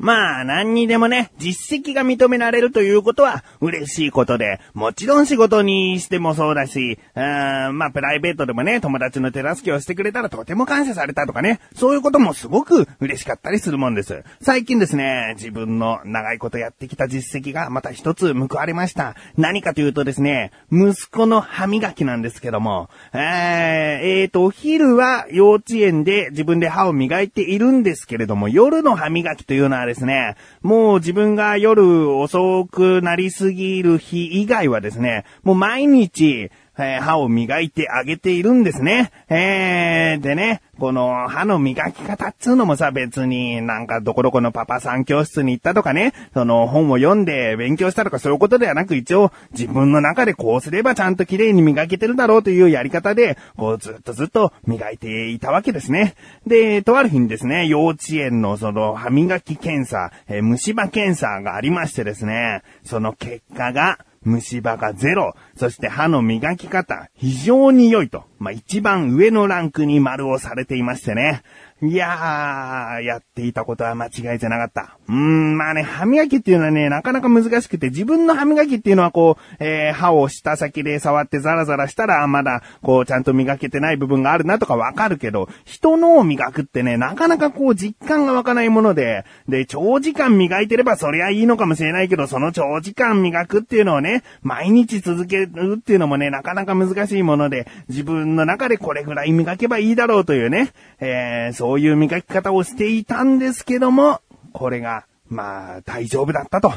まあ、何にでもね、実績が認められるということは嬉しいことで、もちろん仕事にしてもそうだし、うーん、まあ、プライベートでもね、友達の手助けをしてくれたらとても感謝されたとかね、そういうこともすごく嬉しかったりするもんです。最近ですね、自分の長いことやってきた実績がまた一つ報われました。何かというとですね、息子の歯磨きなんですけども、えー、えーと、お昼は幼稚園で自分で歯を磨いているんですけれども、夜の歯磨きというのはですね、もう自分が夜遅くなりすぎる日以外はですね、もう毎日、えー、歯を磨いてあげているんですね。えー、でね、この歯の磨き方っつうのもさ、別になんかどこどこのパパさん教室に行ったとかね、その本を読んで勉強したとかそういうことではなく一応自分の中でこうすればちゃんと綺麗に磨けてるだろうというやり方で、こうずっとずっと磨いていたわけですね。で、とある日にですね、幼稚園のその歯磨き検査、えー、虫歯検査がありましてですね、その結果が、虫歯がゼロ、そして歯の磨き方、非常に良いと、まあ、一番上のランクに丸をされていましてね。いやー、やっていたことは間違いじゃなかった。うーん、まあね、歯磨きっていうのはね、なかなか難しくて、自分の歯磨きっていうのはこう、えー、歯を下先で触ってザラザラしたら、まだ、こう、ちゃんと磨けてない部分があるなとかわかるけど、人のを磨くってね、なかなかこう、実感が湧かないもので、で、長時間磨いてればそりゃいいのかもしれないけど、その長時間磨くっていうのをね、毎日続けるっていうのもね、なかなか難しいもので、自分の中でこれぐらい磨けばいいだろうというね、えー、そういう磨き方をしていたんですけども、これが、まあ、大丈夫だったと。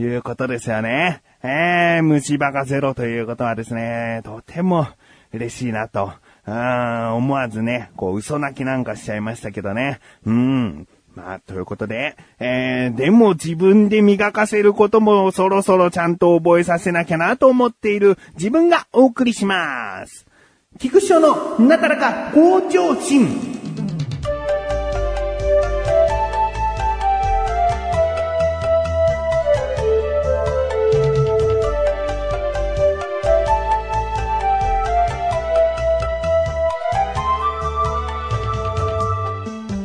いうことですよね。えー、虫歯がゼロということはですね、とても嬉しいなと。うん、思わずね、こう、嘘泣きなんかしちゃいましたけどね。うん。まあ、ということで、えー、でも自分で磨かせることもそろそろちゃんと覚えさせなきゃなと思っている自分がお送りします。菊師匠のなだらか向上心。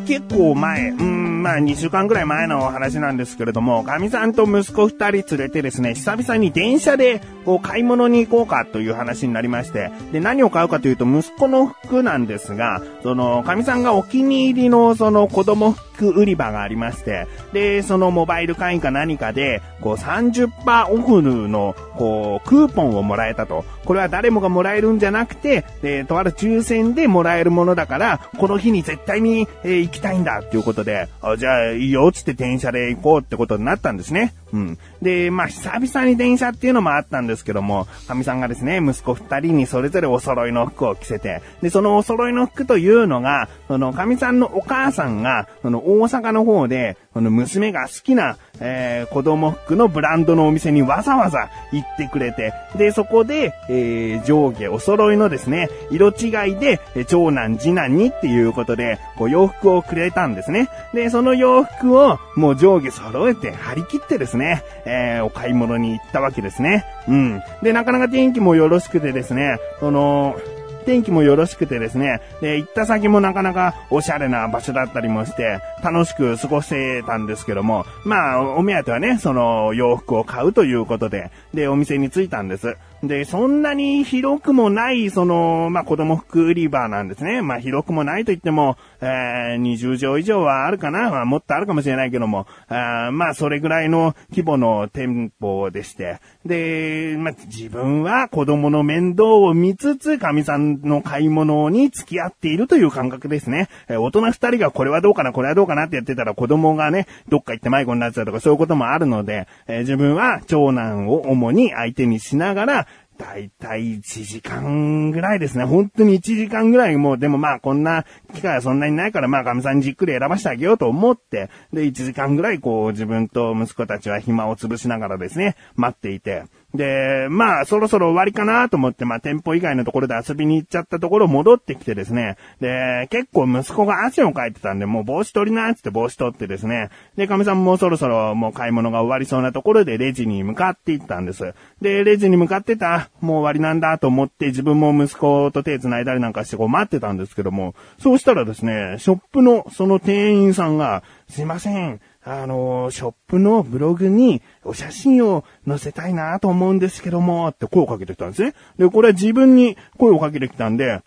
結構前、うん、まあ2週間ぐらい前のお話なんですけれども、神さんと息子2人連れてですね、久々に電車でこう買い物に行こうかという話になりまして、で、何を買うかというと息子の服なんですが、その、神さんがお気に入りのその子供服売り場がありまして、で、そのモバイル会員か何かで、こう30%オフの、こう、クーポンをもらえたと。これは誰もがもらえるんじゃなくて、で、とある抽選でもらえるものだから、この日に絶対に、えー、行きたいんだっていうことで、あじゃあいいよつって電車で行こうってことになったんですね。うん。で、まあ、久々に電車っていうのもあったんですけども、神さんがですね、息子二人にそれぞれお揃いの服を着せて、で、そのお揃いの服というのが、その神さんのお母さんが、その大阪の方で、その娘が好きな、えー、子供服のブランドのお店にわざわざ行ってくれて、で、そこで、えー、上下お揃いのですね、色違いで、え長男、次男にっていうことで、こう洋服をくれたんですね。で、その洋服をもう上下揃えて張り切ってですね、えー、お買い物に行ったわけですね。うん。で、なかなか天気もよろしくてですね、その、天気もよろしくてですね、で、行った先もなかなかおしゃれな場所だったりもして、楽しく過ごせたんですけども、まあ、お目当てはね、その洋服を買うということで、で、お店に着いたんです。で、そんなに広くもない、その、まあ、子供服売り場なんですね。まあ、広くもないと言っても、えー、20畳以上はあるかな？まあ、もっとあるかもしれないけども、あまあ、それぐらいの規模の店舗でして。で、まあ、自分は子供の面倒を見つつ、神さんの買い物に付き合っているという感覚ですね。えー、大人二人がこれはどうかな、これはどうかなってやってたら子供がね、どっか行って迷子になっちゃうとかそういうこともあるので、えー、自分は長男を主に相手にしながら、だいたい1時間ぐらいですね。本当に1時間ぐらいもう、でもまあこんな機会はそんなにないからまあ神さんにじっくり選ばしてあげようと思って、で1時間ぐらいこう自分と息子たちは暇を潰しながらですね、待っていて、で、まあ、そろそろ終わりかなと思って、まあ、店舗以外のところで遊びに行っちゃったところ戻ってきてですね。で、結構息子が汗をかいてたんで、もう帽子取りなって帽子取ってですね。で、神さんもそろそろもう買い物が終わりそうなところでレジに向かって行ったんです。で、レジに向かってた、もう終わりなんだと思って自分も息子と手繋いだりなんかしてこう待ってたんですけども、そうしたらですね、ショップのその店員さんが、すいません。あの、ショップのブログにお写真を載せたいなと思うんですけども、って声をかけてきたんですね。で、これは自分に声をかけてきたんで、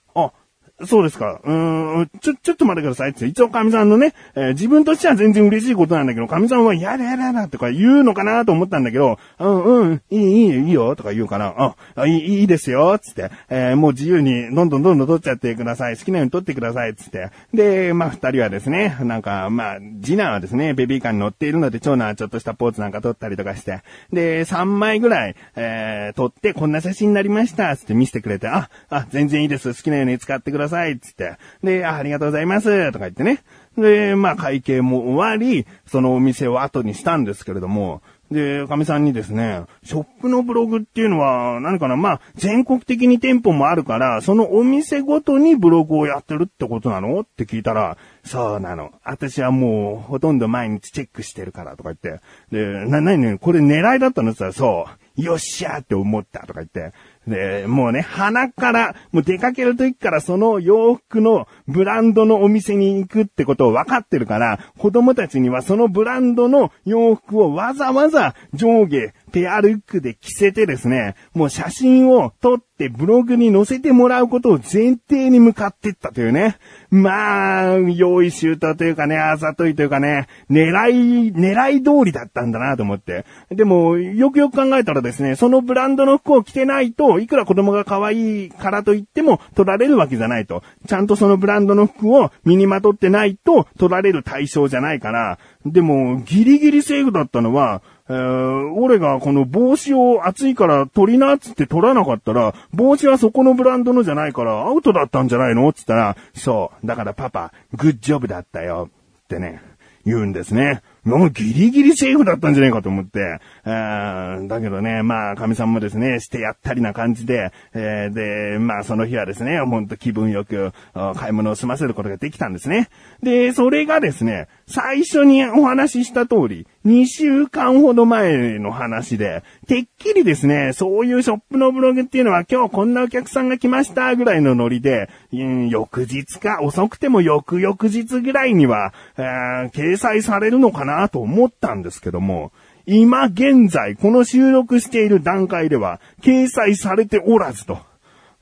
そうですか。うーん、ちょ、ちょっと待ってくださいって。一応神さんのね、えー自分としては全然嬉しいことなんだけど、神さんはやだやだやだとか言うのかなと思ったんだけど、うんうん、いいいいいいよとか言うから、あ、いいいいですよつって、えーもう自由にどんどんどんどん取っちゃってください。好きなように取ってくださいつって。で、まあ二人はですね、なんか、まあ、次男はですね、ベビーカーに乗っているので、長男はちょっとしたポーズなんか撮ったりとかして、で、3枚ぐらい、えー、撮ってこんな写真になりましたつって見せてくれて、あ、あ、全然いいです。好きなように使ってください。ださいつって。で、あありがとうございます。とか言ってね。で、まあ会計も終わり、そのお店を後にしたんですけれども、で、かみさんにですね、ショップのブログっていうのは、何かな、まあ、全国的に店舗もあるから、そのお店ごとにブログをやってるってことなの？って聞いたら、そうなの。私はもう、ほとんど毎日チェックしてるからとか言って。で、な、なにね、これ狙いだったの？って言ったら、そう。よっしゃーって思ったとか言って。で、もうね、鼻から、もう出かける時からその洋服のブランドのお店に行くってことを分かってるから、子供たちにはそのブランドの洋服をわざわざ上下、ペアルックで着せてですね、もう写真を撮ってブログに載せてもらうことを前提に向かってったというね。まあ、用意周到というかね、あざといというかね、狙い、狙い通りだったんだなと思って。でも、よくよく考えたらですね、そのブランドの服を着てないと、いくら子供が可愛いからといっても取られるわけじゃないと。ちゃんとそのブランドの服を身にまとってないと取られる対象じゃないから、でも、ギリギリセーフだったのは、えー、俺がこの帽子を暑いから取りなっつって取らなかったら、帽子はそこのブランドのじゃないからアウトだったんじゃないのっつったら、そう、だからパパ、グッジョブだったよ。ってね、言うんですね。もうギリギリセーフだったんじゃないかと思って、えーだけどね、まあ、神さんもですね、してやったりな感じで、えーで、まあ、その日はですね、ほんと気分よく、買い物を済ませることができたんですね。で、それがですね、最初にお話しした通り、2週間ほど前の話で、てっきりですね、そういうショップのブログっていうのは今日こんなお客さんが来ましたぐらいのノリで、うん翌日か遅くても翌々日ぐらいには、えー掲載されるのかなと思ったんですけども、今現在この収録している段階では掲載されておらずと。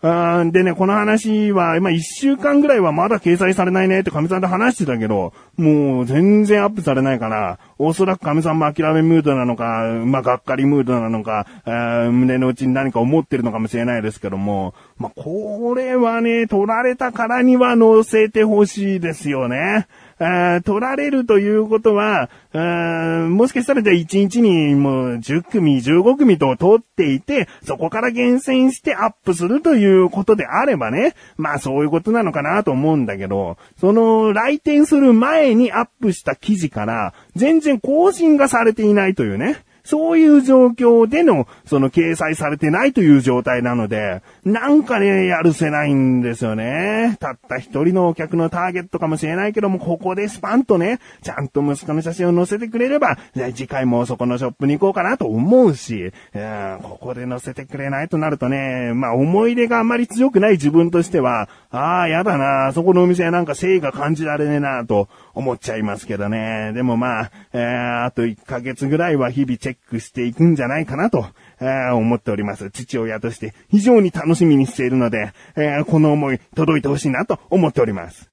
ーでね、この話は、今一週間ぐらいはまだ掲載されないねって神さんと話してたけど、もう全然アップされないから、おそらく神さんも諦めムードなのか、まあ、がっかりムードなのか、胸の内に何か思ってるのかもしれないですけども、まあ、これはね、取られたからには載せてほしいですよね。あ取られるということは、あもしかしたらじゃあ1日にもう10組、15組と取っていて、そこから厳選してアップするということであればね、まあそういうことなのかなと思うんだけど、その来店する前にアップした記事から全然更新がされていないというね。そういう状況での、その掲載されてないという状態なので、なんかね、やるせないんですよね。たった一人のお客のターゲットかもしれないけども、ここでスパンとね、ちゃんと息子の写真を載せてくれれば、じゃあ次回もそこのショップに行こうかなと思うし、うんここで載せてくれないとなるとね、まあ思い出があんまり強くない自分としては、ああ、やだな、そこのお店はなんか誠意が感じられねえな、と思っちゃいますけどね。でもまあ、えーあと1ヶ月ぐらいは日々チェックしていくんじゃないかなと、えー思っております。父親として非常に楽しみにしているので、えーこの思い届いてほしいなと思っております。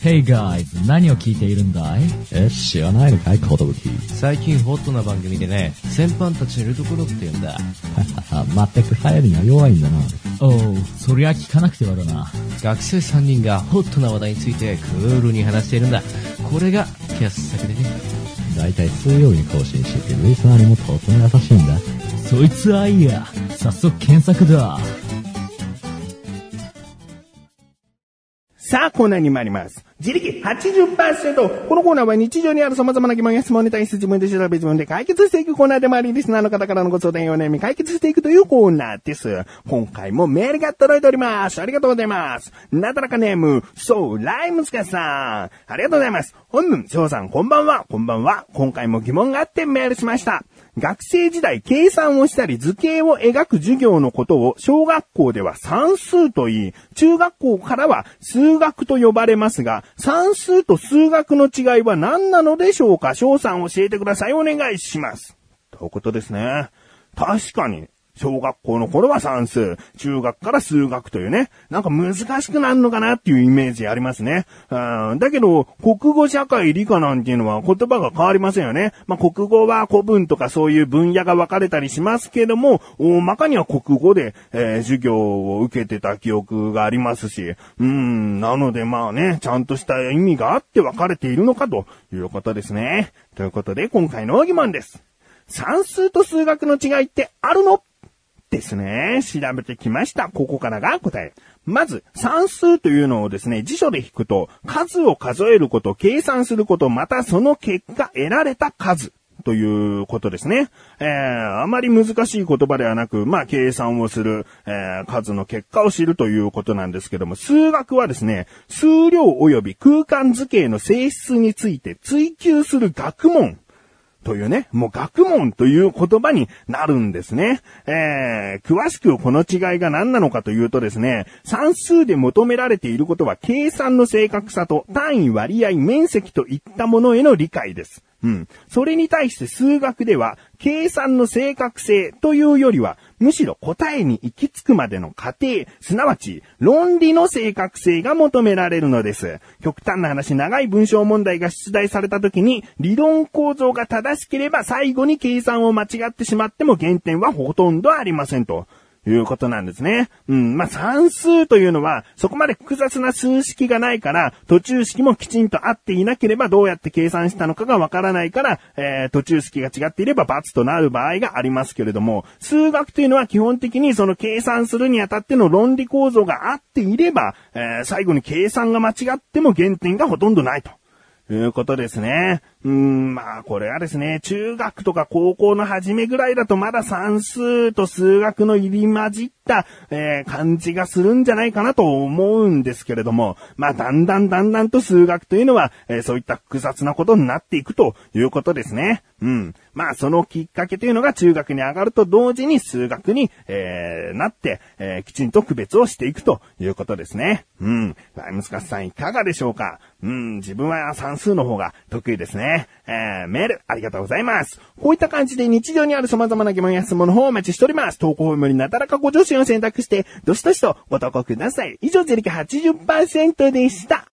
Hey guys, 何を聞いているんだい？え、知らないのかい、コトブキ。最近ホットな番組でね、先輩たちのいるところって言うんだ。全く流行りには弱いんだな。おう、そりゃ聞かなくてはだな。学生3人がホットな話題についてクールに話しているんだ。これが傑作でね。だいたい水曜日に更新していて、リスナーにもとても優しいんだ。そいつはいいや。早速検索だ。さあ、コーナーに参ります。自力80%。このコーナーは日常にある様々な疑問や質問に対して自分で調べ自分で解決していくコーナーでもあり、リスナーの方からのご相談やお悩み解決していくというコーナーです。今回もメールが届いております。ありがとうございます。なだらかネーム、そう、ライムスカさん。ありがとうございます。本文、翔さん、こんばんは。こんばんは。今回も疑問があってメールしました。学生時代、計算をしたり図形を描く授業のことを小学校では算数と言い、中学校からは数学と呼ばれますが、算数と数学の違いは何なのでしょうか？翔さん教えてください。お願いします。ということですね。確かに、小学校の頃は算数、中学から数学というね、なんか難しくなるのかなっていうイメージありますね。うんだけど、国語、社会、理科なんていうのは言葉が変わりませんよね。まあ、国語は古文とかそういう分野が分かれたりしますけども、大まかには国語で、えー授業を受けてた記憶がありますし、うん、なのでまあね、ちゃんとした意味があって分かれているのかということですね。ということで、今回の疑問です。算数と数学の違いってあるの？ですね。調べてきました。ここからが答え。まず、算数というのをですね、辞書で引くと、数を数えること、計算すること、またその結果得られた数。ということですね。えー、あまり難しい言葉ではなく、まあ、計算をする、えー、数の結果を知るということなんですけども、数学はですね、数量及び空間図形の性質について追求する学問というね、もう学問という言葉になるんですね。えー、詳しくこの違いが何なのかというとですね、算数で求められていることは計算の正確さと単位割合面積といったものへの理解です。うん。それに対して数学では、計算の正確性というよりは、むしろ答えに行き着くまでの過程、すなわち論理の正確性が求められるのです。極端な話、長い文章問題が出題された時に、理論構造が正しければ最後に計算を間違ってしまっても原点はほとんどありませんと。いうことなんですね。うん。まあ、算数というのは、そこまで複雑な数式がないから、途中式もきちんと合っていなければどうやって計算したのかがわからないから、えー、途中式が違っていれば罰となる場合がありますけれども、数学というのは基本的にその計算するにあたっての論理構造があっていれば、えー、最後に計算が間違っても減点がほとんどないと。いうことですね。うーん、まあ、これはですね、中学とか高校の初めぐらいだとまだ算数と数学の入り混じった、えー感じがするんじゃないかなと思うんですけれども、まあ、だんだんだんだんと数学というのは、えーそういった複雑なことになっていくということですね。うん。まあ、そのきっかけというのが中学に上がると同時に数学に、えーなって、えーきちんと区別をしていくということですね。うん。ライムスカスさんいかがでしょうか？うん、自分は算数の方が得意ですね。えーメール、ありがとうございます。こういった感じで日常にある様々な疑問や質問の方をお待ちしております。投稿フォームになだらかご助身を選択して、どしどしとご投稿ください。以上、ゼリカ80%でした。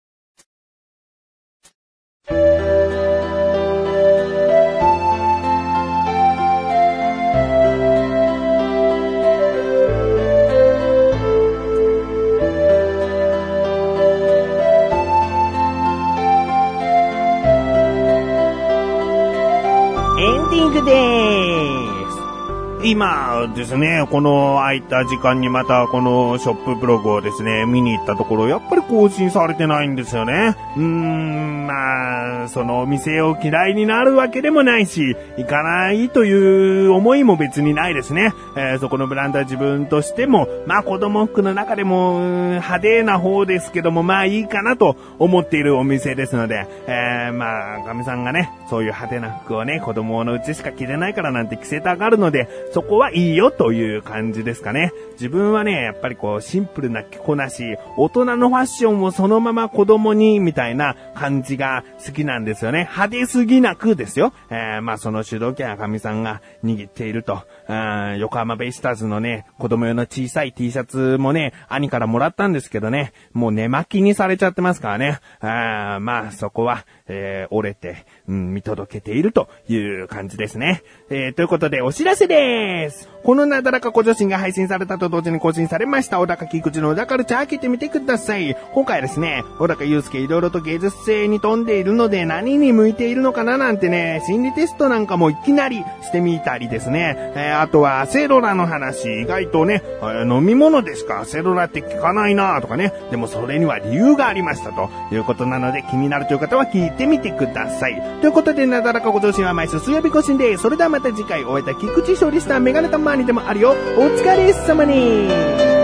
今ですね、この空いた時間にまたこのショップブログをですね、見に行ったところ、やっぱり更新されてないんですよね。うーん、まあ、そのお店を嫌いになるわけでもないし、行かないという思いも別にないですね。えーそこのブランドは自分としても、まあ子供服の中でも派手な方ですけども、まあいいかなと思っているお店ですので、えーまあ、かみさんがね、そういう派手な服をね、子供のうちしか着れないからなんて着せたがるので、そこはいいよという感じですかね。自分はね、やっぱりこう、シンプルな着こなし、大人のファッションをそのまま子供に、みたいな感じが好きなんですよね。派手すぎなくですよ。えーまあその主導権はかみさんが握っていると。うん横浜ベイスターズのね、子供用の小さい T シャツもね、兄からもらったんですけどね、もう寝巻きにされちゃってますからね。あーまあそこは、えー折れて、うん、見届けているという感じですね。えーということでお知らせです。このなだらか小女子が配信されたと同時に更新されました、小高菊池の小高ルチャー開けてみてください。今回はですね、小高祐介いろいろと芸術性に富んでいるので何に向いているのかななんてね、心理テストなんかもいきなりしてみたりですね。えーあとはアセロラの話、意外とね、飲み物ですか？セロラって聞かないなとかね。でもそれには理由がありましたということなので気になるという方は聞いてみてください。ということで、なだらかご女子は毎週水曜日更新で、それではまた次回お会いいた菊池勝利したメガネたまにでもあるよ。お疲れ様に